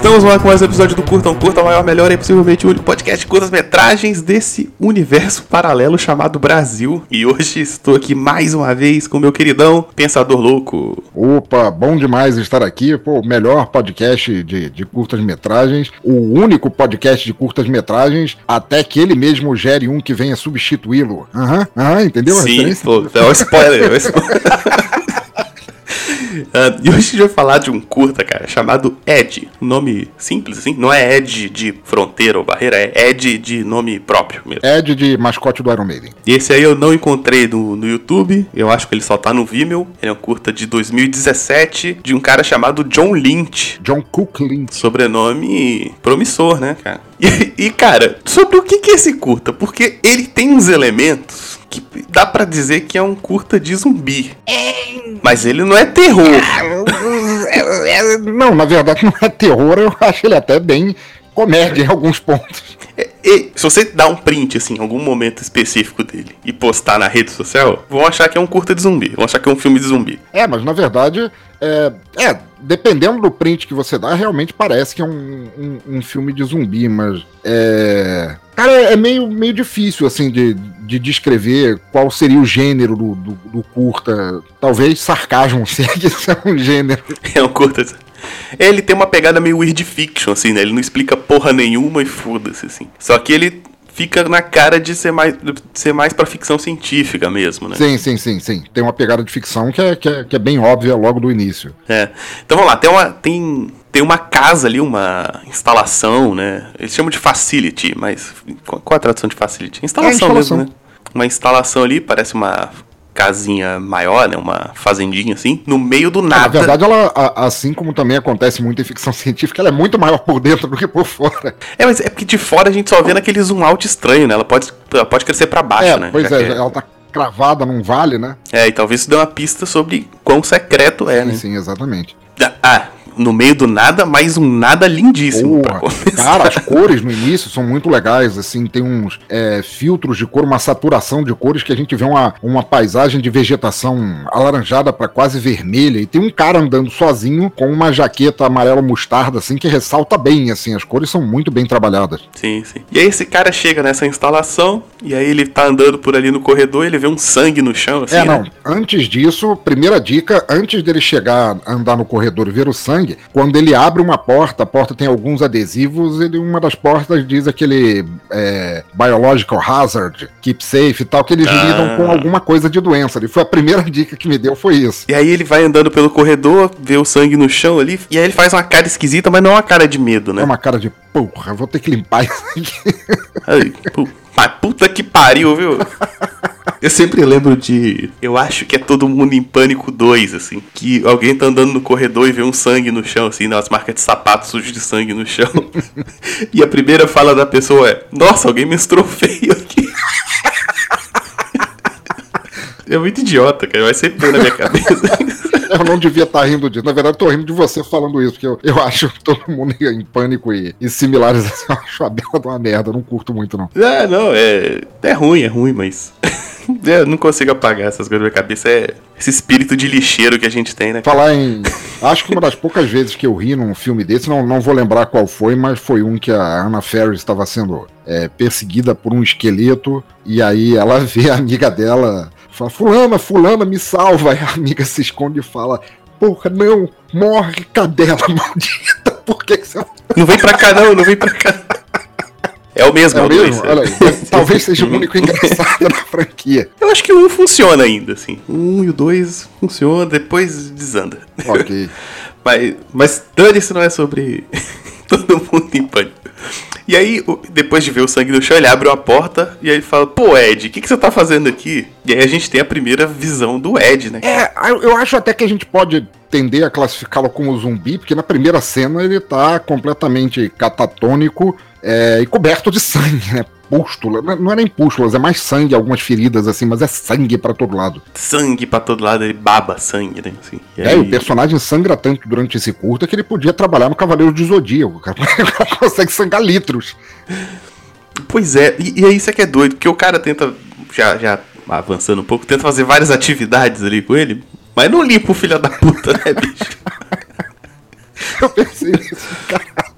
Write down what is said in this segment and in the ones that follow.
Estamos lá com mais um episódio do Curta um Curta, maior, melhor e possivelmente o único podcast de curtas-metragens desse universo paralelo chamado Brasil. E hoje estou aqui mais uma vez com meu queridão Pensador Louco. Opa, bom demais estar aqui. Pô, o melhor podcast de, de curtas-metragens, o único podcast de curtas-metragens, até que ele mesmo gere um que venha substituí-lo. Aham, uhum, aham, entendeu? Sim, pô, é um spoiler, é um spoiler. Uh, e hoje a gente vai falar de um curta, cara, chamado Ed. Nome simples, assim. Não é Ed de fronteira ou barreira, é Ed de nome próprio mesmo. Ed de mascote do Iron Maiden. E esse aí eu não encontrei no, no YouTube. Eu acho que ele só tá no Vimeo. Ele é um curta de 2017 de um cara chamado John Lynch. John Cook Lynch. Sobrenome promissor, né, cara? E, e cara, sobre o que, que é esse curta? Porque ele tem uns elementos que dá para dizer que é um curta de zumbi. Mas ele não é terror. Não, na verdade não é terror, eu acho ele até bem comédia em alguns pontos. E, e, se você dar um print, assim, em algum momento específico dele e postar na rede social, vão achar que é um curta de zumbi, vão achar que é um filme de zumbi. É, mas na verdade, é, é dependendo do print que você dá, realmente parece que é um, um, um filme de zumbi, mas é. Cara, é meio, meio difícil, assim, de, de descrever qual seria o gênero do, do, do curta. Talvez sarcasmo seja um gênero. É um curta. Ele tem uma pegada meio weird fiction, assim, né? Ele não explica porra nenhuma e foda-se, assim. Só que ele fica na cara de ser mais, de ser mais pra ficção científica mesmo, né? Sim, sim, sim, sim. Tem uma pegada de ficção que é, que é, que é bem óbvia logo do início. É. Então vamos lá, tem uma. Tem, tem uma casa ali, uma instalação, né? Eles chamam de facility, mas. Qual a tradução de facility? Instalação, é instalação. mesmo, né? Uma instalação ali, parece uma casinha maior, né? Uma fazendinha assim, no meio do nada. Na verdade, ela, assim como também acontece muito em ficção científica, ela é muito maior por dentro do que por fora. É, mas é porque de fora a gente só vê naquele zoom out estranho, né? Ela pode, ela pode crescer para baixo, é, né? Pois é, é, ela tá cravada num vale, né? É, e talvez isso dê uma pista sobre quão secreto é, sim, né? Sim, exatamente. Ah, no meio do nada, mas um nada lindíssimo. cara, as cores no início são muito legais, assim, tem uns é, filtros de cor, uma saturação de cores que a gente vê uma, uma paisagem de vegetação alaranjada para quase vermelha, e tem um cara andando sozinho com uma jaqueta amarelo mostarda, assim, que ressalta bem, assim, as cores são muito bem trabalhadas. Sim, sim. E aí esse cara chega nessa instalação, e aí ele tá andando por ali no corredor, ele vê um sangue no chão, assim, É, não, né? antes disso, primeira dica, antes dele chegar, andar no corredor e ver o sangue, Quando ele abre uma porta, a porta tem alguns adesivos, ele, uma das portas diz aquele é, biological hazard, keep safe e tal, que eles ah. lidam com alguma coisa de doença. E foi a primeira dica que me deu, foi isso. E aí ele vai andando pelo corredor, vê o sangue no chão ali, e aí ele faz uma cara esquisita, mas não é uma cara de medo, né? É uma cara de, porra, vou ter que limpar isso aqui. Aí, puta que pariu, viu? Eu sempre lembro de. Eu acho que é todo mundo em pânico 2, assim. Que alguém tá andando no corredor e vê um sangue no chão, assim, nas marcas de sapato sujos de sangue no chão. e a primeira fala da pessoa é: Nossa, alguém menstruou feio aqui. é muito idiota, cara. Vai sempre na minha cabeça. eu não devia estar tá rindo disso. Na verdade, eu tô rindo de você falando isso, porque eu, eu acho todo mundo em pânico e, e similares assim, eu acho a bela de uma merda. Eu não curto muito, não. É, não, é. É ruim, é ruim, mas. Eu não consigo apagar essas coisas da minha cabeça. É esse espírito de lixeiro que a gente tem, né? Falar em. Acho que uma das poucas vezes que eu ri num filme desse, não, não vou lembrar qual foi, mas foi um que a Anna Ferris estava sendo é, perseguida por um esqueleto. E aí ela vê a amiga dela. Fala, fulana, fulana, me salva. Aí a amiga se esconde e fala: Porra, não, morre, cadela maldita. Por que, que você. Não vem pra cá, não, não vem pra cá. É o mesmo, é o mesmo? Olha aí. Talvez seja o único engraçado da franquia. Eu acho que o 1 funciona ainda, assim. 1 e o 2 funciona, depois desanda. Ok. mas, mas dane-se não é sobre todo mundo em pânico. E aí, depois de ver o sangue no chão, ele abre uma porta e aí fala: Pô, Ed, o que, que você tá fazendo aqui? E aí a gente tem a primeira visão do Ed, né? É, eu acho até que a gente pode tender a classificá-lo como zumbi, porque na primeira cena ele tá completamente catatônico é, e coberto de sangue, né? Pústula, não é nem pústulas, é mais sangue, algumas feridas assim, mas é sangue para todo lado. Sangue para todo lado, ele baba sangue, né? Assim, e é, aí... o personagem sangra tanto durante esse curto que ele podia trabalhar no Cavaleiro de Zodíaco, o cara consegue sangrar litros. Pois é, e, e é isso é que é doido, porque o cara tenta, já, já avançando um pouco, tenta fazer várias atividades ali com ele, mas não limpa o filho da puta, né, bicho? Eu pensei nisso, cara.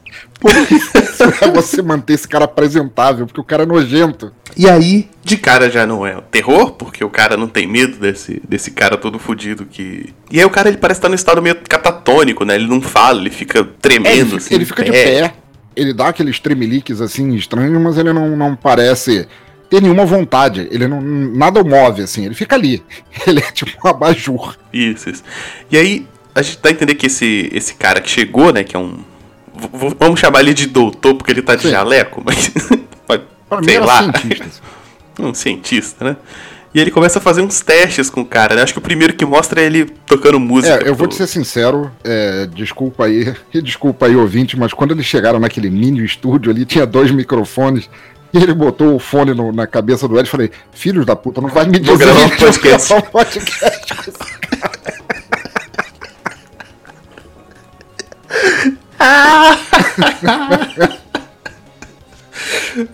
É você manter esse cara apresentável, porque o cara é nojento. E aí, de cara já não é terror, porque o cara não tem medo desse, desse cara todo fudido que. E aí o cara ele parece estar no estado meio catatônico, né? Ele não fala, ele fica tremendo. É, ele, assim, ele fica de pé. Ele dá aqueles tremeliques assim estranhos, mas ele não, não parece ter nenhuma vontade. Ele não. Nada o move, assim. Ele fica ali. Ele é tipo um abajur. Isso, isso. E aí, a gente dá a entender que esse, esse cara que chegou, né? Que é um. Vamos chamar ele de doutor, porque ele tá de Sim. jaleco, mas. Pra sei lá. Cientista. um cientista, né? E ele começa a fazer uns testes com o cara, né? Acho que o primeiro que mostra é ele tocando música. É, eu vou te ser sincero, é, desculpa aí, desculpa aí, ouvinte, mas quando eles chegaram naquele mini estúdio ali, tinha dois microfones. E ele botou o fone no, na cabeça do Ed e falei, filhos da puta, não vai me dizer gravar um podcast. um podcast.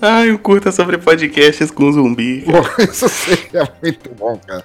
Ai, um curta sobre podcasts com zumbi. Pô, isso seria muito bom, cara.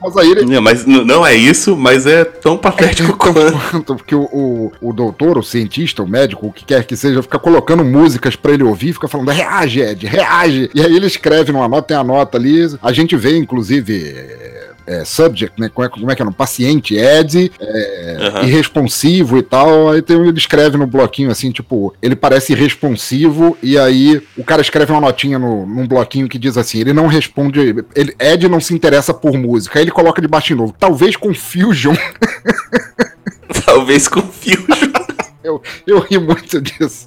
Mas aí ele... Não, mas não é isso, mas é tão patético é, quanto. quanto. Porque o, o, o, doutor, o cientista, o médico, o que quer que seja, fica colocando músicas para ele ouvir, fica falando, reage, Ed, reage. E aí ele escreve numa nota, tem a nota ali. A gente vê, inclusive é, subject, né? Como é, como é que é? No paciente, Ed, é, uhum. irresponsivo e tal. Aí tem, ele escreve no bloquinho assim, tipo, ele parece irresponsivo, e aí o cara escreve uma notinha no, num bloquinho que diz assim: ele não responde. Ele, Ed não se interessa por música. Aí ele coloca de baixo de novo. Talvez com Fusion. Talvez com Fusion. Eu, eu ri muito disso.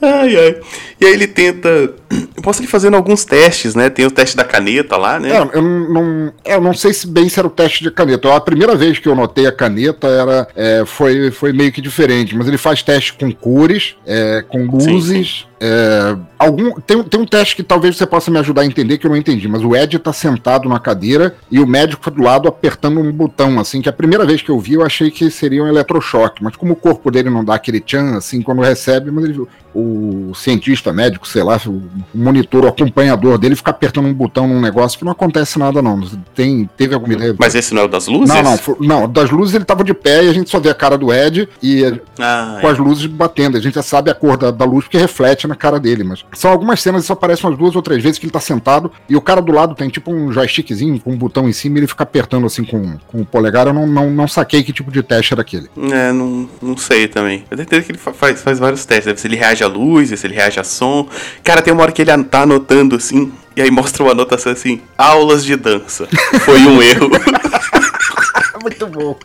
Ai, ai. E aí ele tenta. Eu posso ir fazendo alguns testes, né? Tem o teste da caneta lá, né? É, eu não, é, eu não sei se bem se era o teste de caneta. A primeira vez que eu notei a caneta era, é, foi, foi meio que diferente, mas ele faz teste com cores, é, com luzes. Sim, sim. É, algum, tem, tem um teste que talvez você possa me ajudar a entender que eu não entendi, mas o Ed tá sentado na cadeira e o médico do lado apertando um botão, assim, que a primeira vez que eu vi eu achei que seria um eletrochoque, mas como o corpo dele não dá aquele tchan, assim, quando recebe, mas ele, o cientista médico, sei lá, o monitor, o acompanhador dele fica apertando um botão num negócio que não acontece nada, não. Tem, teve alguma ideia? Mas esse não é o das luzes? Não, não, for, não, das luzes ele tava de pé e a gente só vê a cara do Ed e ah, com é. as luzes batendo. A gente já sabe a cor da, da, luz porque reflete na cara dele, mas são algumas cenas que só aparecem umas duas ou três vezes que ele tá sentado e o cara do lado tem tipo um joystickzinho com um botão em cima e ele fica apertando assim com, com o polegar. Eu não, não, não saquei que tipo de teste era aquele. É, não, não sei também. Eu tenho certeza que ele faz, faz vários testes. Deve ser ele reage à luz, se ele reage a som. Cara, tem uma hora que ele tá anotando assim, e aí mostra uma anotação assim: aulas de dança. Foi um erro. Muito bom.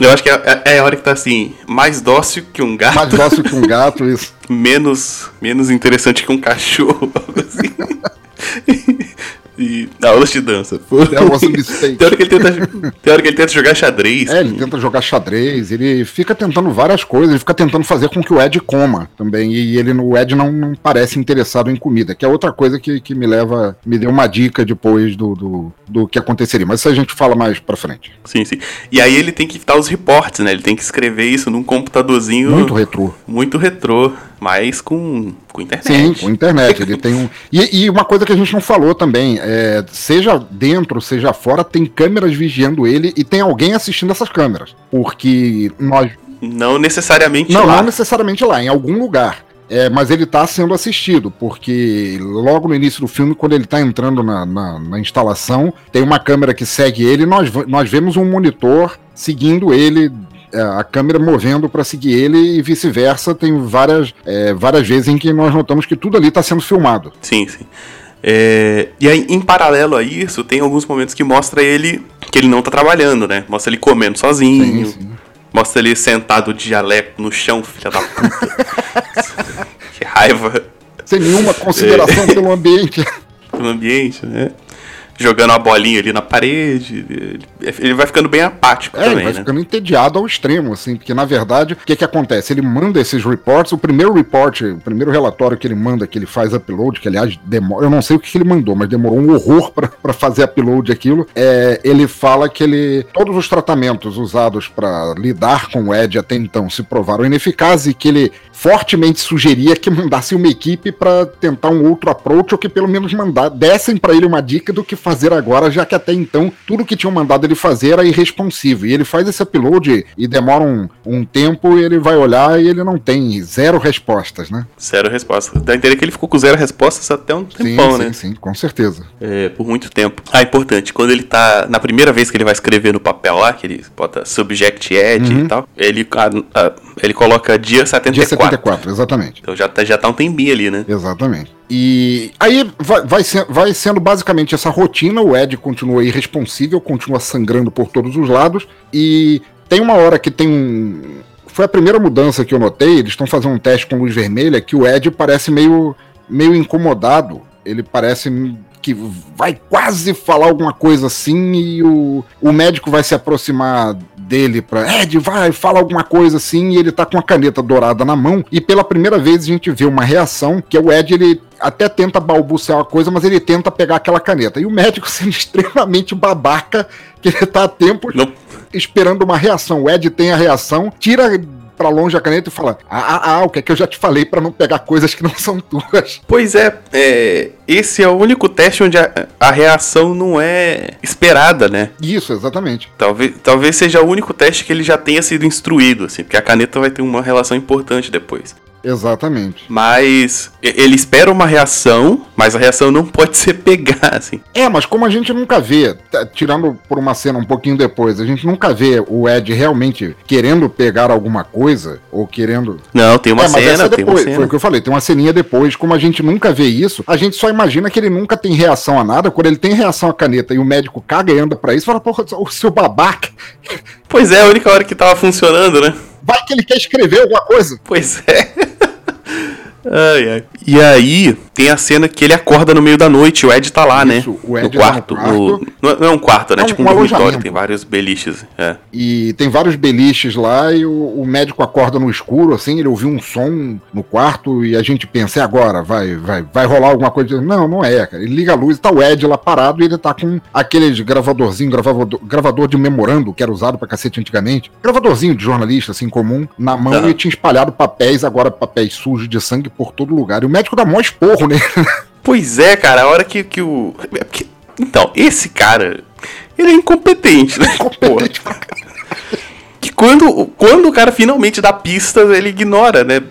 Eu acho que é, é, a hora que tá assim, mais dócil que um gato. Mais dócil que um gato, isso. menos, menos interessante que um cachorro. Assim e aulas de dança. É was a mistake. Tem hora, que ele tenta, tem hora que ele tenta jogar xadrez. É, ele tenta jogar xadrez, ele fica tentando várias coisas, ele fica tentando fazer com que o Ed coma também. E ele, o Ed não, não parece interessado em comida, que é outra coisa que, que me leva, me deu uma dica depois do, do, do que aconteceria. Mas isso a gente fala mais pra frente. Sim, sim. E aí ele tem que dar os reportes, né? Ele tem que escrever isso num computadorzinho. Muito retrô. Muito retrô mas com, com internet. Sim, com internet. Ele tem um. E, e, uma coisa que a gente não falou também, é, seja dentro, seja fora, tem câmeras vigiando ele e tem alguém assistindo essas câmeras. Porque nós. Não necessariamente não, lá. Não necessariamente lá, em algum lugar. É, mas ele está sendo assistido, porque logo no início do filme, quando ele está entrando na, na, na, instalação, tem uma câmera que segue ele, nós, nós vemos um monitor seguindo ele a câmera movendo para seguir ele e vice-versa. Tem várias, é, várias vezes em que nós notamos que tudo ali está sendo filmado. Sim, sim. É, e aí, em paralelo a isso, tem alguns momentos que mostra ele que ele não tá trabalhando, né? Mostra ele comendo sozinho. Sim, sim. Mostra ele sentado de jaleco no chão, filha da puta. que raiva. Sem nenhuma consideração é. pelo ambiente. Pelo ambiente, né? Jogando a bolinha ali na parede. Ele vai ficando bem apático é, também. Ele vai né? ficando entediado ao extremo, assim, porque na verdade, o que que acontece? Ele manda esses reports, o primeiro report, o primeiro relatório que ele manda, que ele faz upload, que aliás demora, eu não sei o que, que ele mandou, mas demorou um horror para fazer upload aquilo. É, ele fala que ele todos os tratamentos usados para lidar com o Ed até então se provaram ineficazes e que ele fortemente sugeria que mandasse uma equipe para tentar um outro approach ou que pelo menos mandar, dessem para ele uma dica do que fazer fazer agora, já que até então tudo que tinham mandado ele fazer era irresponsivo. E ele faz esse upload e demora um, um tempo e ele vai olhar e ele não tem zero respostas, né? Zero respostas. Dá a entender que ele ficou com zero respostas até um tempão, sim, né? Sim, sim, com certeza. É, por muito tempo. Ah, importante, quando ele tá. Na primeira vez que ele vai escrever no papel lá, que ele bota subject ed Uhum. e tal, ele, a- a- ele coloca dia 74. Dia 74, exatamente. Então já tá, já tá um tempinho ali, né? Exatamente. E aí vai, vai, ser- vai sendo basicamente essa rotina, o Ed continua irresponsível, continua sangrando por todos os lados, e tem uma hora que tem um. Foi a primeira mudança que eu notei, eles estão fazendo um teste com luz vermelha, que o Ed parece meio, meio incomodado. Ele parece que vai quase falar alguma coisa assim e o, o médico vai se aproximar dele pra Ed, vai, fala alguma coisa assim e ele tá com a caneta dourada na mão e pela primeira vez a gente vê uma reação que é o Ed, ele até tenta balbuciar uma coisa, mas ele tenta pegar aquela caneta. E o médico sendo extremamente babaca, que ele tá a tempo Não, esperando uma reação. O Ed tem a reação, tira pra longe a caneta e fala: Ah, ah, ah, o que é que eu já te falei pra não pegar coisas que não são tuas. Pois é, é, esse é o único teste onde a, a reação não é esperada, né? Isso, exatamente. Talvez, talvez seja o único teste que ele já tenha sido instruído, assim, porque a caneta vai ter uma relação importante depois. Exatamente. Mas ele espera uma reação, mas a reação não pode ser pegar, assim. É, mas como a gente nunca vê, tá, tirando por uma cena um pouquinho depois, a gente nunca vê o Ed realmente querendo pegar alguma coisa, ou querendo. Não, tem uma é, cena, é tem uma depois, foi cena. o que eu falei, tem uma ceninha depois, como a gente nunca vê isso, a gente só imagina que ele nunca tem reação a nada, quando ele tem reação à caneta e o médico caga e anda pra isso, fala, porra, o seu babaca, Pois é, a única hora que tava funcionando, né? Vai que ele quer escrever alguma coisa. Pois é. Ai, ai. E aí, tem a cena que ele acorda no meio da noite, o Ed tá lá, Isso, né? o Ed no tá quarto. no quarto. no- não, é- é um quarto, né? É um- tipo um, um dormitório, tem vários beliches. É. E tem vários beliches lá e o, o médico acorda no escuro, assim, ele ouviu um som no quarto e a gente pensa, e agora? Vai, vai, vai rolar alguma coisa? Não, não é, cara. Ele liga a luz e tá o Ed lá parado e ele tá com aqueles gravadorzinho, gravador, gravador de memorando que era usado pra cacete antigamente. Gravadorzinho de jornalista, assim, comum, na mão Aham. e tinha espalhado papéis, agora papéis sujos de sangue por todo lugar. E o médico dá mó esporro, né? Pois é, cara, a hora que, que o. é porque- Então, esse cara, ele é incompetente, né? Porra. Que quando, quando o cara finalmente dá pistas, ele ignora, né?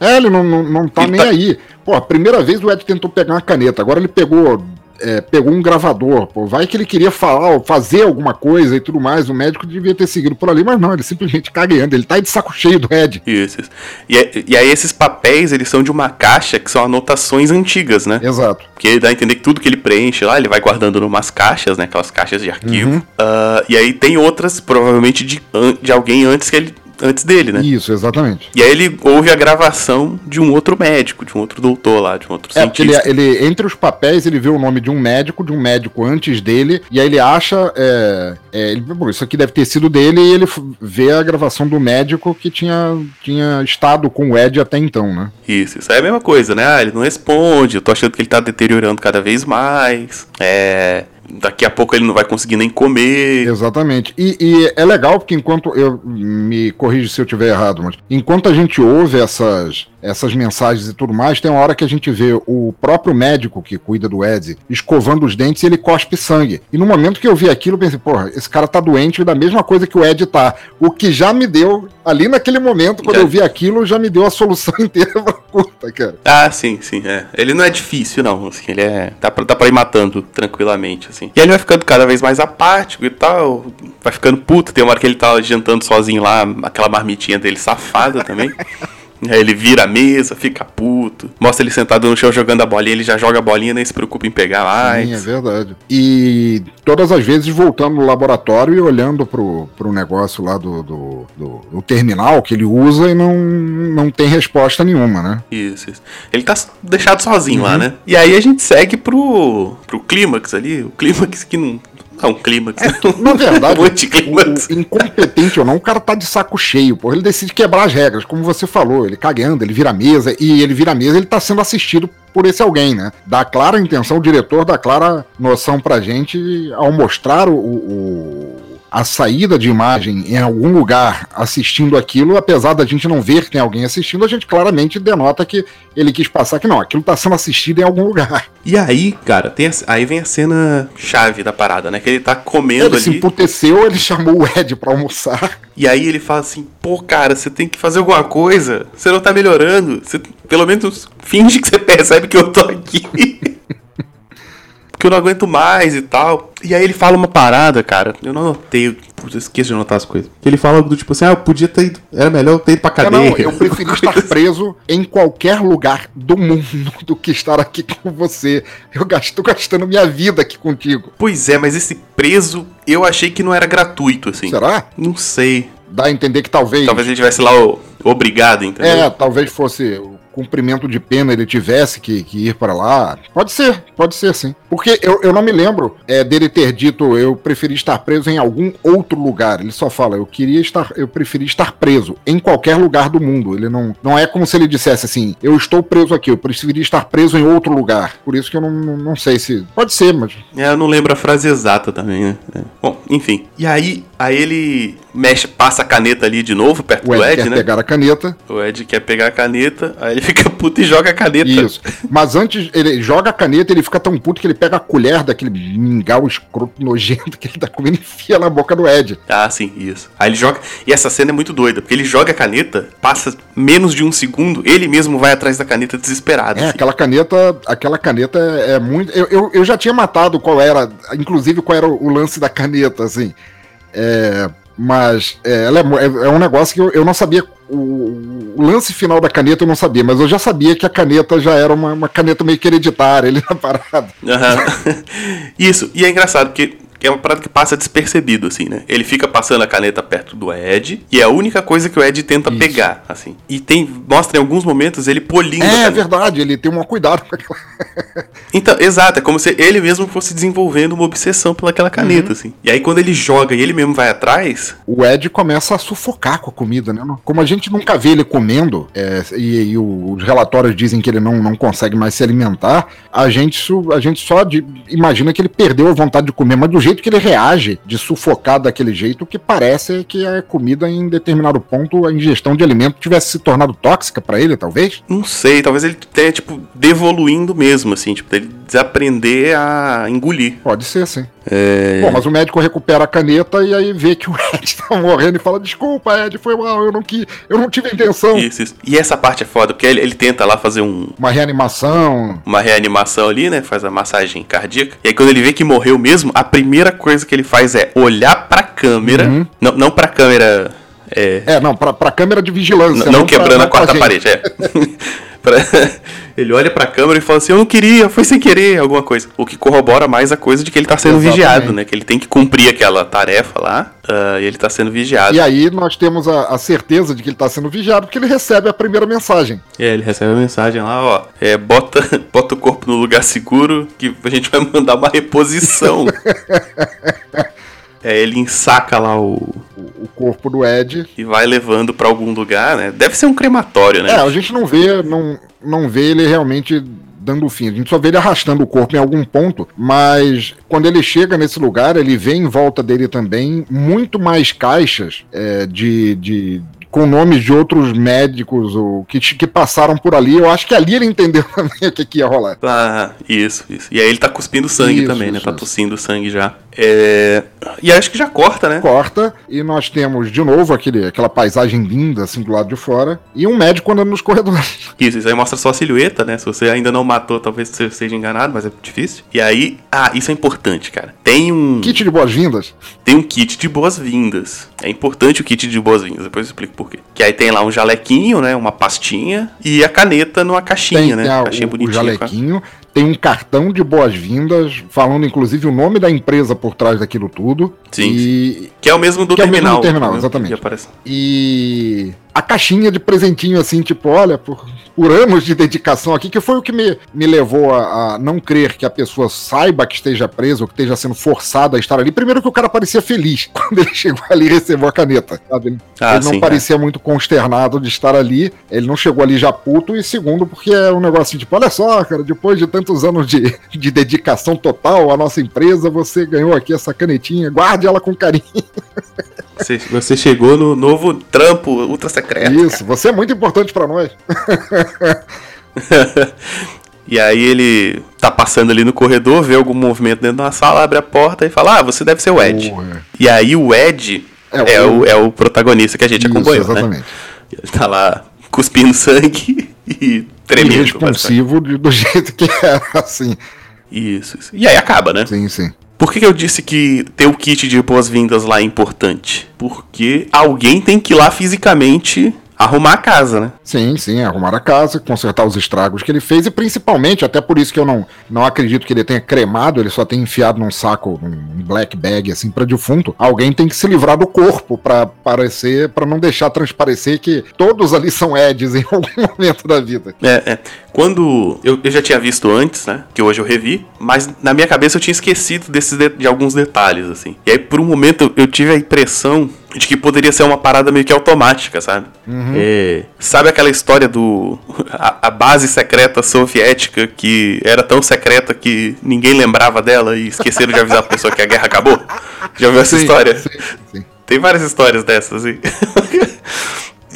É, ele não, não, não tá Ele nem tá- aí. Pô, a primeira vez o Ed tentou pegar uma caneta, agora ele pegou. É, pegou um gravador, pô, vai que ele queria falar, ou fazer alguma coisa e tudo mais, o médico devia ter seguido por ali, mas não, ele simplesmente cagueando, ele tá de saco cheio do Ed. Isso, isso. E, é- e aí esses papéis, eles são de uma caixa que são anotações antigas, né? Exato. Porque dá a entender que tudo que ele preenche lá, ele vai guardando numas caixas, né? Aquelas caixas de arquivo. Uhum. Ah, e aí tem outras, provavelmente, de, de alguém antes, que ele, antes dele, né? Isso, exatamente. E aí ele ouve a gravação de um outro médico, de um outro doutor lá, de um outro É, ele, cientista. ele, entre os papéis, ele vê o nome de um médico, de um médico antes dele, e aí ele acha. É, é, ele, bom, isso aqui deve ter sido dele, e ele vê a gravação do médico que tinha, tinha estado com o Ed até então, né? Isso, isso aí é a mesma coisa, né? Ah, ele não responde, eu tô achando que ele tá deteriorando cada vez mais. É. Daqui a pouco ele não vai conseguir nem comer. Exatamente. E, e é legal porque enquanto eu me corrige se eu estiver errado, mas enquanto a gente ouve essas essas mensagens e tudo mais, tem uma hora que a gente vê o próprio médico que cuida do Ed escovando os dentes e ele cospe sangue. E no momento que eu vi aquilo, eu pensei, porra, esse cara tá doente da mesma coisa que o Ed tá. O que já me deu, ali naquele momento, quando Já- eu vi aquilo, já me deu a solução inteira pra puta, cara. Ah, sim, sim, é. Ele não é difícil, não. Assim, ele é. Dá pra, dá pra ir matando tranquilamente, assim. E aí ele vai ficando cada vez mais apático e tal. Vai ficando puto. Tem uma hora que ele tá jantando sozinho lá, aquela marmitinha dele safada também. Aí ele vira a mesa, fica puto. Mostra ele sentado no chão jogando a bolinha, ele já joga a bolinha, nem se preocupa em pegar mais. Sim, é verdade. E todas as vezes voltando no laboratório e olhando pro, pro negócio lá do, do, do- do terminal que ele usa e não, não tem resposta nenhuma, né? Isso, isso. Ele tá deixado sozinho Uhum. lá, né? E aí a gente segue pro, pro clímax ali. O clímax que não. É um clímax. Na verdade, um anticlímax. o, incompetente ou não, o cara tá de saco cheio, porra. Ele decide quebrar as regras, como você falou. Ele cagueando, ele vira a mesa, e ele vira a mesa, ele tá sendo assistido por esse alguém, né? Dá clara intenção, o diretor dá clara noção pra gente ao mostrar o, o, a saída de imagem em algum lugar assistindo aquilo, apesar da gente não ver que tem alguém assistindo, a gente claramente denota que ele quis passar que não, aquilo tá sendo assistido em algum lugar. E aí, cara, tem a, aí vem a cena chave da parada, né? Que ele tá comendo ele ali. se emputeceu, ele chamou o Ed pra almoçar. E aí ele fala assim, pô, cara, você tem que fazer alguma coisa. Você não tá melhorando. Você, pelo menos finge que você percebe que eu tô aqui. que eu não aguento mais e tal. E aí ele fala uma parada, cara. Eu não anotei, putz, eu esqueço de anotar as coisas. Que ele fala algo do tipo assim: ah, eu podia ter ido. Era melhor eu ter ido pra cadeia. não, eu preferi estar preso em qualquer lugar do mundo do que estar aqui com você. Eu gasto gastando minha vida aqui contigo. Pois é, mas esse preso eu achei que não era gratuito, assim. Será? Não sei. Dá a entender que talvez. Talvez ele tivesse lá o, obrigado, entendeu? É, talvez fosse o cumprimento de pena, ele tivesse que, que ir para lá. Pode ser, pode ser sim. Porque eu, eu não me lembro é, dele ter dito eu preferi estar preso em algum outro lugar. Ele só fala, eu queria estar, eu preferi estar preso em qualquer lugar do mundo. Ele não, não é como se ele dissesse assim, eu estou preso aqui, eu preferi estar preso em outro lugar. Por isso que eu não, não, não sei se. Pode ser, mas. É, eu não lembro a frase exata também, né? É. Bom, enfim. E aí, aí ele mexe, passa a caneta ali de novo, perto O do Ed, né? pegar a caneta. O Ed quer pegar a caneta, aí ele fica puto e joga a caneta. Isso. Mas antes, ele joga a caneta ele fica tão puto que ele pega a colher daquele mingau escroto nojento que ele tá comendo e enfia na boca do Ed. Ah, sim, isso. Aí ele joga. E essa cena é muito doida, porque ele joga a caneta, passa menos de um segundo, ele mesmo vai atrás da caneta desesperado. É, assim. aquela caneta, aquela caneta é, muito. Eu, eu, eu já tinha matado qual era, inclusive qual era o lance da caneta, assim. É, mas é, ela é, é- é um negócio que eu, eu não sabia. O, o lance final da caneta eu não sabia, mas eu já sabia que a caneta já era uma, uma caneta meio que hereditária ali na parada. Aham. Isso, e é engraçado porque que é uma parada que passa despercebido, assim, né? Ele fica passando a caneta perto do Ed, e é a única coisa que o Ed tenta Isso. pegar, assim. E tem, mostra em alguns momentos ele polindo É caneta. verdade, ele tem um cuidado com aquela. Então, exato, é como se ele mesmo fosse desenvolvendo uma obsessão pelaquela Uhum. caneta, assim. E aí quando ele joga e ele mesmo vai atrás, O Ed começa a sufocar com a comida, né? Como a gente nunca vê ele comendo, é, e, e os relatórios dizem que ele não, não consegue mais se alimentar, a gente, a gente só de- imagina que ele perdeu a vontade de comer, mas do jeito que ele reage, de sufocar daquele jeito, que parece é que a comida, em determinado ponto, a ingestão de alimento tivesse se tornado tóxica pra ele, talvez? não sei, talvez ele tenha, tipo, devoluindo mesmo, assim, tipo, ele desaprender a engolir. Pode ser, sim. É... Bom, mas o médico recupera a caneta e aí vê que o Ed tá morrendo e fala: Desculpa, Ed, foi mal, eu não, quis, eu não tive a intenção. Isso, isso. E essa parte é foda, porque ele, ele tenta lá fazer um, Uma reanimação. uma reanimação ali, né? Faz a massagem cardíaca. E aí quando ele vê que morreu mesmo, a primeira coisa que ele faz é olhar pra câmera. Uhum. Não, não pra câmera. É, É, não, pra, pra câmera de vigilância. N- não, pra- quebrando não a pra quarta parede, é. Pra- ele olha pra câmera e fala assim: Eu não queria, foi sem querer, alguma coisa. O que corrobora mais a coisa de que ele tá sendo Exatamente. vigiado, né? Que ele tem que cumprir aquela tarefa lá ah, e ele tá sendo vigiado. E aí nós temos a, a certeza de que ele tá sendo vigiado porque ele recebe a primeira mensagem. Aí ele recebe a mensagem lá: Ó, é, bota, bota o corpo no lugar seguro que a gente vai mandar uma reposição. é, ele ensaca lá o. O, corpo do Ed. e vai levando pra algum lugar, né? Deve ser um crematório, né? É, a gente não vê, não, não vê ele realmente dando fim. A gente só vê ele arrastando o corpo em algum ponto, mas quando ele chega nesse lugar, ele vê em volta dele também muito mais caixas é, de, de com nomes de outros médicos ou que, que passaram por ali. Eu acho que ali ele entendeu também o que, que ia rolar. Ah, isso, isso. E aí ele tá cuspindo sangue Isso, também, né? isso, Tá isso. tossindo sangue já. É... E acho que já corta, né? Corta e nós temos de novo aquele, aquela paisagem linda assim do lado de fora e um médico andando nos corredores. Isso, isso aí mostra só a silhueta, né? Se você ainda não matou, talvez você seja enganado, mas é difícil. E aí, ah, isso é importante, cara. Tem um, Kit de boas-vindas. tem um kit de boas-vindas. É importante o kit de boas-vindas, depois eu explico por quê. Que aí tem lá um jalequinho, né? Uma pastinha e a caneta numa caixinha, Tem, né? tem a- caixinha o, o bonitinha. a- jalequinho, tem um cartão de boas-vindas, falando inclusive o nome da empresa por trás daquilo tudo. Sim, E, Que é o mesmo do Que é o mesmo terminal. do terminal, né? exatamente. E a caixinha de presentinho, assim, tipo, olha, por, por anos de dedicação aqui, que foi o que me, me levou a, a não crer que a pessoa saiba que esteja presa ou que esteja sendo forçada a estar ali. Primeiro que o cara parecia feliz quando ele chegou ali e recebeu a caneta, sabe? Ele, Ah, ele não sim, parecia muito consternado de estar ali, ele não chegou ali já puto, e segundo porque é um negócio assim, tipo, olha só, cara, depois de tantos anos de, de dedicação total à nossa empresa, você ganhou aqui essa canetinha, guarde ela com carinho. Você, você chegou no novo trampo ultra secreto. Isso, cara. você é muito importante para nós. e aí ele tá passando ali no corredor, vê algum movimento dentro da sala, abre a porta e fala: Ah, você deve ser o Ed. E aí o Ed é, é o, é o protagonista que a gente Isso, acompanhou. Né? Exatamente. Né? Ele tá lá cuspindo sangue e tremendo. Irresponsivo do jeito que era, assim. Isso, isso. E aí acaba, né? Sim, sim. Por que, que eu disse que ter o kit de boas-vindas lá é importante? Porque alguém tem que ir lá fisicamente arrumar a casa, né? Sim, sim, arrumar a casa, consertar os estragos que ele fez e principalmente, até por isso que eu não, não acredito que ele tenha cremado, ele só tem enfiado num saco, num black bag assim para defunto. Alguém tem que se livrar do corpo para parecer, para não deixar transparecer que todos ali são Eds em algum momento da vida. É, é. Quando eu, eu já tinha visto antes, né, que hoje eu revi, mas na minha cabeça eu tinha esquecido desses de, de alguns detalhes assim. E aí por um momento eu, eu tive a impressão de que poderia ser uma parada meio que automática, sabe? Uhum. É, sabe aquela história do. A, a, base secreta soviética que era tão secreta que ninguém lembrava dela e esqueceram de avisar a pessoa que a guerra acabou? Já ouviu essa sim, história? Sim, sim. Tem várias histórias dessas, assim.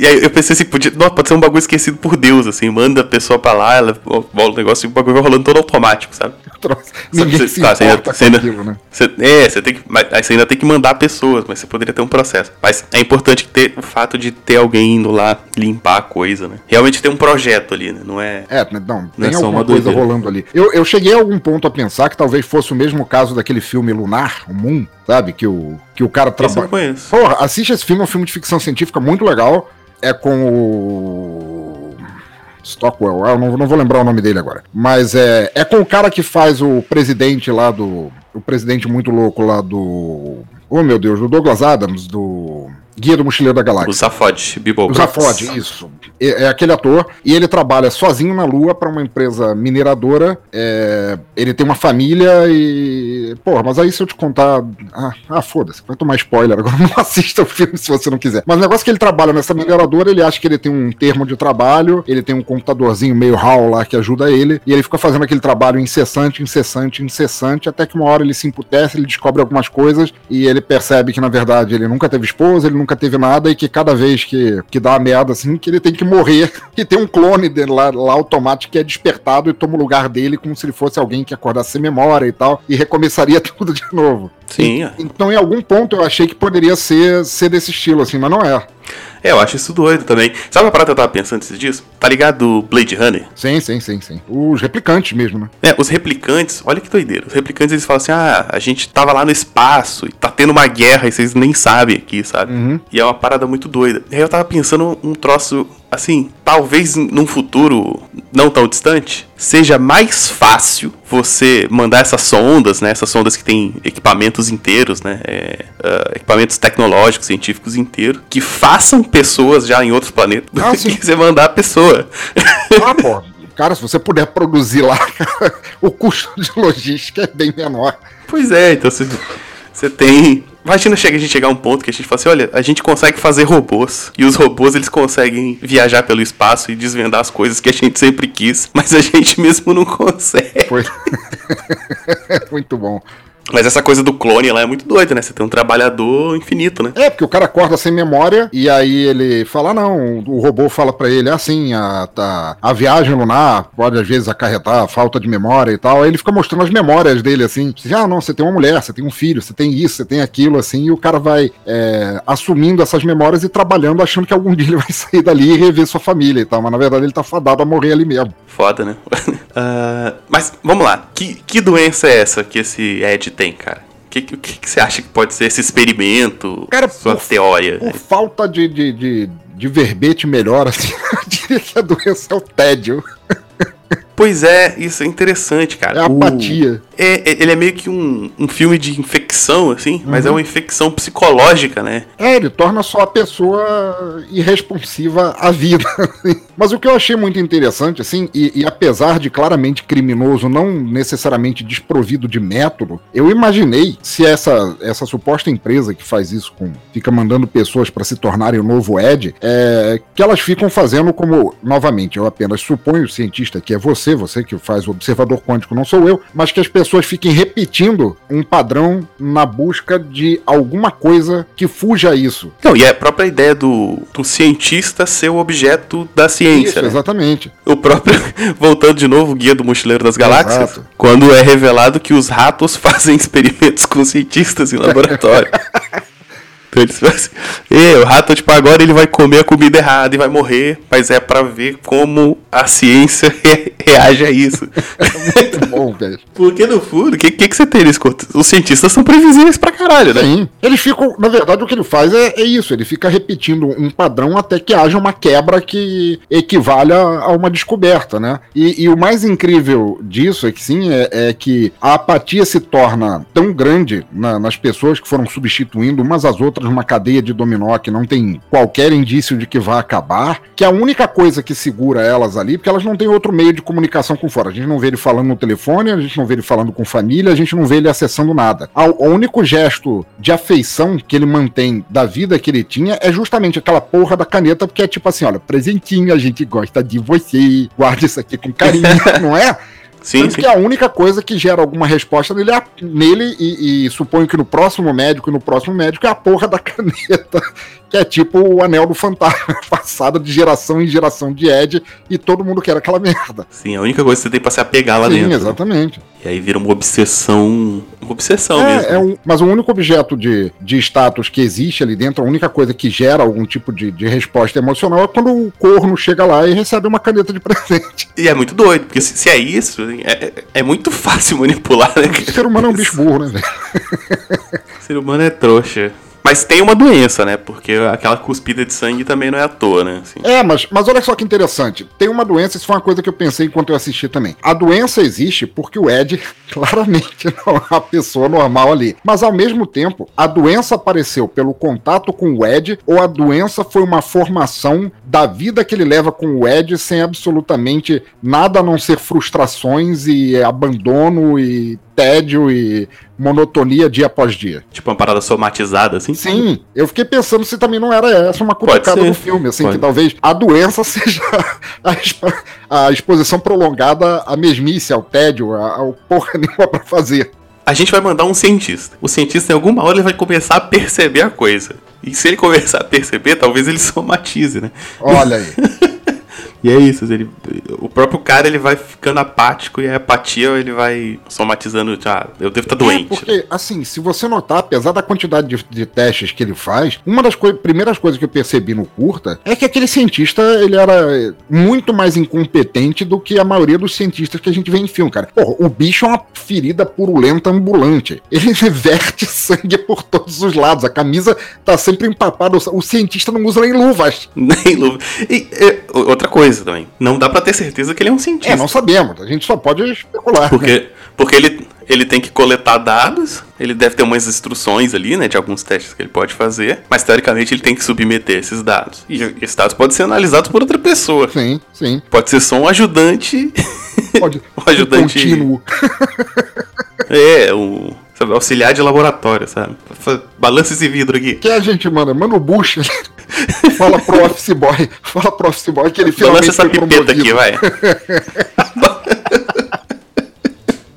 E aí eu pensei assim, podia, nossa, pode ser um bagulho esquecido por Deus, assim, manda a pessoa pra lá, ela volta o negócio e o bagulho vai rolando todo automático, sabe? Ninguém se tá, você ainda, você ainda, aquilo, né? Você, é, você tem que. Mas, aí você ainda tem que mandar pessoas, mas você poderia ter um processo. Mas é importante ter o fato de ter alguém indo lá limpar a coisa, né? Realmente tem um projeto ali, né? Não é. É, não, não tem é alguma coisa doideira. rolando ali. Eu, eu cheguei a algum ponto a pensar que talvez fosse o mesmo caso daquele filme Lunar, o Moon, sabe? Que o, que o cara trabalha. Porra, assiste esse filme, é um filme de ficção científica muito legal é com o. Stockwell, eu não, não, vou lembrar o nome dele agora. Mas é, é com o cara que faz o presidente lá do. O presidente muito louco lá do. Oh meu Deus, do Douglas Adams, do. Guia do Mochileiro da Galáxia. O Zafod, Bibo. O Zafod, isso. É, é, aquele ator. E ele trabalha sozinho na Lua para uma empresa mineradora. É, ele tem uma família e. Porra, mas aí se eu te contar. Ah, ah foda-se, vai tomar spoiler. Agora não assista o filme se você não quiser. Mas o negócio é que ele trabalha nessa mineradora, ele acha que ele tem um termo de trabalho, ele tem um computadorzinho meio HAL lá que ajuda ele, e ele fica fazendo aquele trabalho incessante, incessante, incessante, até que uma hora ele se emputece, ele descobre algumas coisas e ele percebe que na verdade ele nunca teve esposa, ele nunca teve nada e que cada vez que, que dá a merda assim, que ele tem que morrer e tem um clone dele lá, lá automático que é despertado e toma o lugar dele como se ele fosse alguém que acordasse sem memória e tal e recomeçaria tudo de novo. Sim. E, então, em algum ponto, eu achei que poderia ser, ser desse estilo, assim, mas não é. É, eu acho isso doido também. Sabe a parada que eu tava pensando antes disso? Tá ligado o Blade Runner? Sim, sim, sim, sim. Os replicantes mesmo, né? É, os replicantes, olha que doideira. Os replicantes eles falam assim: ah, a gente tava lá no espaço e tá tendo uma guerra e vocês nem sabem aqui, sabe? Uhum. E é uma parada muito doida. E aí eu tava pensando um troço assim, talvez num futuro não tão distante, seja mais fácil você mandar essas sondas, né? Essas sondas que tem equipamentos inteiros, né? É, uh, equipamentos tecnológicos, científicos inteiros, que façam pessoas já em outros planetas ah, do que você mandar a pessoa. Ah, pô. Cara, se você puder produzir lá, o custo de logística é bem menor. Pois é, então você, você tem Imagina a gente chegar a um ponto que a gente fala assim, olha, a gente consegue fazer robôs. E os robôs, eles conseguem viajar pelo espaço e desvendar as coisas que a gente sempre quis. Mas a gente mesmo não consegue. Foi. Muito bom. Mas essa coisa do clone lá é muito doida, né? Você tem um trabalhador infinito, né? É, porque o cara acorda sem memória e aí ele fala: ah, não, o robô fala para ele assim: a, a, a, viagem lunar pode às vezes acarretar falta de memória e tal. Aí ele fica mostrando as memórias dele assim: ah, não, você tem uma mulher, você tem um filho, você tem isso, você tem aquilo, assim, e o cara vai é, assumindo essas memórias e trabalhando, achando que algum dia ele vai sair dali e rever sua família e tal. Mas na verdade ele tá fadado a morrer ali mesmo. Foda, né? uh, mas vamos lá, que, que doença é essa que esse Ed tem, cara? O que, que, que, você acha que pode ser esse experimento? Cara, sua por, teoria? Por falta de, de, de, de verbete melhor, assim, eu diria que a doença é o tédio. Pois é, isso é interessante, cara. É apatia. O... É, é, ele é meio que um, um filme de infecção, assim, uhum. mas é uma infecção psicológica, né? É, ele torna só a pessoa irresponsiva à vida. mas o que eu achei muito interessante, assim, e, e, apesar de claramente criminoso, não necessariamente desprovido de método, eu imaginei se essa, essa suposta empresa que faz isso com. fica mandando pessoas para se tornarem o novo Ed, é, que elas ficam fazendo como, novamente, eu apenas suponho, cientista, que é você você, você que faz o observador quântico, não sou eu, mas que as pessoas fiquem repetindo um padrão na busca de alguma coisa que fuja a isso. Não, e é a própria ideia do, do cientista ser o objeto da ciência. Isso, né? exatamente. O próprio, voltando de novo, o Guia do Mochileiro das Galáxias, Exato. quando é revelado que os ratos fazem experimentos com cientistas em laboratório. Então eles assim, e, o rato, tipo, agora ele vai comer a comida errada e vai morrer, mas é para ver como a ciência re reage a isso. É muito bom, velho. Porque no fundo, o que, que, que você tem nesse Os cientistas são previsíveis pra caralho, né? Sim. Eles ficam, na verdade, o que ele faz é, é isso, ele fica repetindo um padrão até que haja uma quebra que equivale a, uma descoberta, né? E, e, o mais incrível disso é que sim, é, é que a apatia se torna tão grande na, nas pessoas que foram substituindo umas às outras numa cadeia de dominó que não tem qualquer indício de que vai acabar, que a única coisa que segura elas ali, porque elas não têm outro meio de comunicação com fora. A gente não vê ele falando no telefone, a gente não vê ele falando com família, a gente não vê ele acessando nada. O único gesto de afeição que ele mantém da vida que ele tinha é justamente aquela porra da caneta, porque é tipo assim, olha, presentinho, a gente gosta de você, guarda isso aqui com carinho, não é? Sim, sim. que a única coisa que gera alguma resposta nele, é nele e, e, suponho que no próximo médico e no próximo médico é a porra da caneta que é tipo o anel do fantasma, passado de geração em geração de Ed, e todo mundo quer aquela merda. Sim, a única coisa que você tem pra se apegar lá Sim, dentro. Sim, exatamente. E aí vira uma obsessão. Uma obsessão é, mesmo. É um, mas o único objeto de, de status que existe ali dentro, a única coisa que gera algum tipo de, de resposta emocional é quando o corno chega lá e recebe uma caneta de presente. E é muito doido, porque se, se é isso, é, é, é muito fácil manipular, né? O ser humano é um bicho burro, né, velho? O ser humano é trouxa. Mas tem uma doença, né? Porque aquela cuspida de sangue também não é à toa, né? Assim. É, mas, mas olha só que interessante. Tem uma doença, isso foi uma coisa que eu pensei enquanto eu assisti também. A doença existe porque o Ed claramente não é uma pessoa normal ali. Mas ao mesmo tempo, a doença apareceu pelo contato com o Ed ou a doença foi uma formação da vida que ele leva com o Ed sem absolutamente nada a não ser frustrações e abandono e tédio e monotonia dia após dia. Tipo uma parada somatizada, assim? Sim, eu fiquei pensando se também não era essa uma cutucada no filme, assim, Pode. que talvez a doença seja a, a, exposição prolongada à mesmice, ao tédio, ao porra nenhuma pra fazer. A gente vai mandar um cientista. O cientista, em alguma hora, ele vai começar a perceber a coisa. E se ele começar a perceber, talvez ele somatize, né? Olha aí. E é isso, ele, o próprio cara ele vai ficando apático e a apatia ele vai somatizando, ah, eu devo estar tá doente. É porque, assim, se você notar, apesar da quantidade de, de testes que ele faz, uma das coi primeiras coisas que eu percebi no curta é que aquele cientista ele era muito mais incompetente do que a maioria dos cientistas que a gente vê em filme, cara. Porra, o bicho é uma ferida purulenta ambulante. Ele verte sangue por todos os lados, a camisa tá sempre empapada, o cientista não usa nem luvas. Nem luvas. E, e outra coisa, também. Não dá para ter certeza que ele é um cientista. É, não sabemos. A gente só pode especular. Porque, né? porque ele, ele tem que coletar dados, ele deve ter umas instruções ali, né, de alguns testes que ele pode fazer, mas teoricamente ele tem que submeter esses dados. E esses dados podem ser analisados por outra pessoa. Sim, sim. Pode ser só um ajudante. Pode. um ajudante. Contínuo. é, um auxiliar de laboratório, sabe? Balança esse vidro aqui. Que a gente manda? Mano Bush. fala pro office boy. Fala pro office boy que ele finalmente Balança essa pipeta aqui, vai.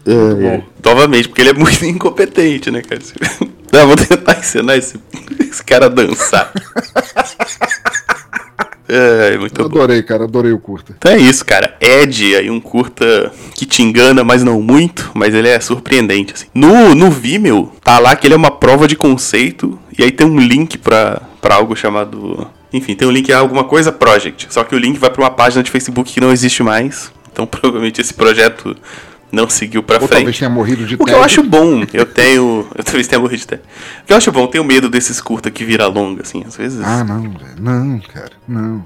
é, é. Novamente, porque ele é muito incompetente, né, cara? Não, vou tentar ensinar esse, esse cara a dançar. É, muito adorei, bom. cara, adorei o curta. Então é isso, cara. Ed, aí um curta que te engana, mas não muito, mas ele é surpreendente, assim. No, no Vimeo, tá lá que ele é uma prova de conceito, e aí tem um link pra, pra algo chamado... Enfim, tem um link a alguma coisa Project, só que o link vai pra uma página de Facebook que não existe mais, então provavelmente esse projeto não seguiu pra Ou frente. Talvez tenha morrido de O que eu acho bom, eu tenho. Eu talvez tenha morrido de tédio. O que eu acho bom, eu tenho medo desses curta que vira longa, assim, às vezes. Ah, não, velho. Não, cara, não.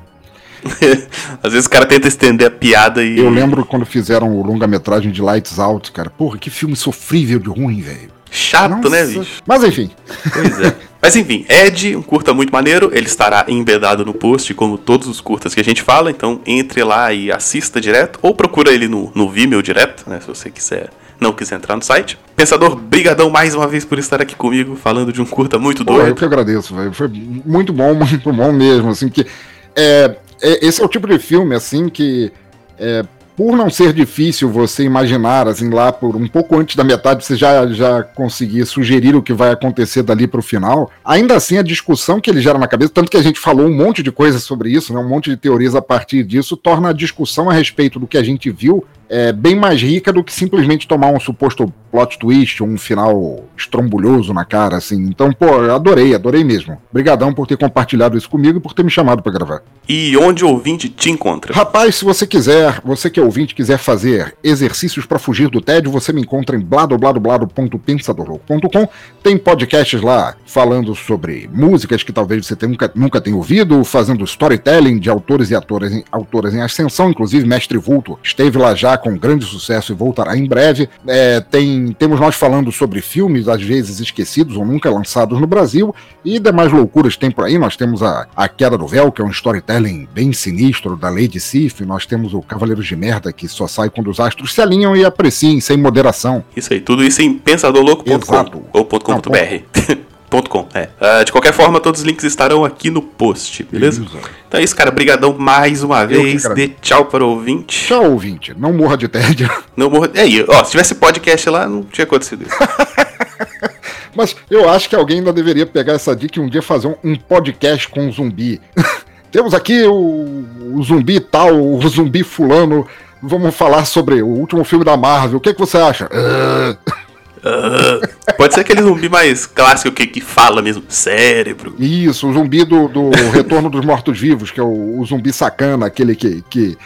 Às vezes o cara tenta estender a piada e. Eu lembro quando fizeram o longa-metragem de Lights Out, cara. Porra, que filme sofrível de ruim, velho. Chato, né, Nossa. né, bicho? Mas enfim. Pois é. Mas enfim, Ed, um curta muito maneiro, ele estará embedado no post, como todos os curtas que a gente fala, então entre lá e assista direto, ou procura ele no, no Vimeo direto, né, se você quiser não quiser entrar no site. Pensador, brigadão mais uma vez por estar aqui comigo, falando de um curta muito doido. eu que agradeço, velho. Foi muito bom, muito bom mesmo, assim, que é, é, esse é o tipo de filme, assim, que é, por não ser difícil você imaginar, assim, lá por um pouco antes da metade, você já, já conseguir sugerir o que vai acontecer dali para o final, ainda assim a discussão que ele gera na cabeça, tanto que a gente falou um monte de coisas sobre isso, né, um monte de teorias a partir disso, torna a discussão a respeito do que a gente viu é, bem mais rica do que simplesmente tomar um suposto plot twist, um final estrombulhoso na cara, assim. Então, pô, adorei, adorei mesmo. Obrigadão por ter compartilhado isso comigo e por ter me chamado para gravar. E onde o ouvinte te encontra? Rapaz, se você quiser, você que é ouvinte, quiser fazer exercícios para fugir do tédio, você me encontra em bladobladoblado.pensadorlouco.com. Tem podcasts lá falando sobre músicas que talvez você nunca, nunca tenha ouvido, fazendo storytelling de autores e atores em, autoras em ascensão, inclusive Mestre Vulto esteve lá já com grande sucesso e voltará em breve. É, tem, temos nós falando sobre filmes, às vezes esquecidos ou nunca lançados no Brasil, e demais loucuras tem por aí. Nós temos a, a Queda do Véu, que é um storytelling bem sinistro da Lady Sif. Nós temos o Cavaleiros de Merda, que só sai quando os astros se alinham e apreciem sem moderação. Isso aí, tudo isso em pensadorlouco.com ou .com.br. Com, é. Uh, de qualquer forma, todos os links estarão aqui no post, beleza? Então é isso, cara. Brigadão mais uma vez. Dê tchau para o ouvinte. Tchau, ouvinte. Não morra de tédio. Não morra. É aí, ó, se tivesse podcast lá, não tinha acontecido isso. Mas eu acho que alguém ainda deveria pegar essa dica e um dia fazer um, um podcast com um zumbi. Temos aqui o, o zumbi tal, o zumbi fulano. Vamos falar sobre o último filme da Marvel. O que, é que você acha? Uh... Uh, pode ser aquele zumbi mais clássico que, que fala mesmo, cérebro. Isso, o zumbi do, do Retorno dos Mortos-Vivos, que é o, o, zumbi sacana, aquele que, que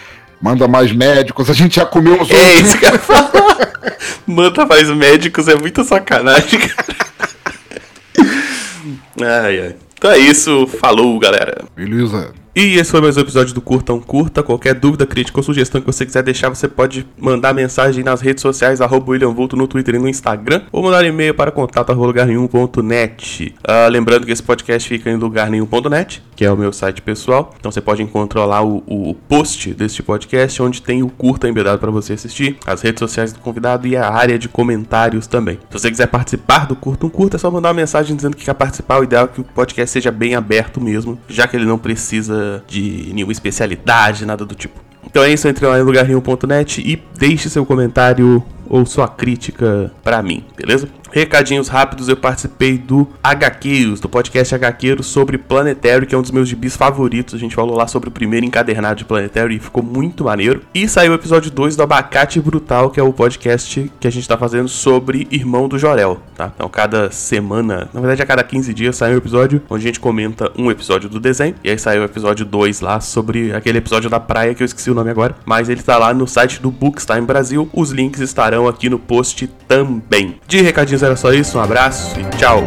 manda mais médicos. A gente já comeu os É esse cara Manda mais médicos é muita sacanagem, cara. ai, ai. Então é isso, falou galera. Beleza. E esse foi mais um episódio do Curta um Curta. Qualquer dúvida, crítica ou sugestão que você quiser deixar, você pode mandar mensagem nas redes sociais, arroba William Vulto no Twitter e no Instagram, ou mandar e-mail para contato arroba lugarnenhum.net. Uh, lembrando que esse podcast fica em lugarnenhum.net, que é o meu site pessoal. Então você pode encontrar lá o, o post deste podcast, onde tem o curta embedado para você assistir, as redes sociais do convidado e a área de comentários também. Se você quiser participar do Curta um Curta, é só mandar uma mensagem dizendo que quer participar. O ideal é que o podcast seja bem aberto mesmo, já que ele não precisa de nenhuma especialidade, nada do tipo. Então é isso, entre lá em lugarnenhum.net e deixe seu comentário ou sua crítica para mim, beleza? Recadinhos rápidos, eu participei do HQs, do podcast HQeiro sobre Planetário, que é um dos meus gibis favoritos. A gente falou lá sobre o primeiro encadernado de Planetário e ficou muito maneiro. E saiu o episódio 2 do Abacate Brutal, que é o podcast que a gente tá fazendo sobre Irmão do Jorel, tá? Então, cada semana, na verdade, a cada 15 dias sai um episódio onde a gente comenta um episódio do desenho. E aí saiu o episódio 2 lá sobre aquele episódio da praia que eu esqueci o nome agora. Mas ele tá lá no site do Bookstime Brasil. Os links estarão aqui no post também. De recadinhos era só isso, um abraço e tchau!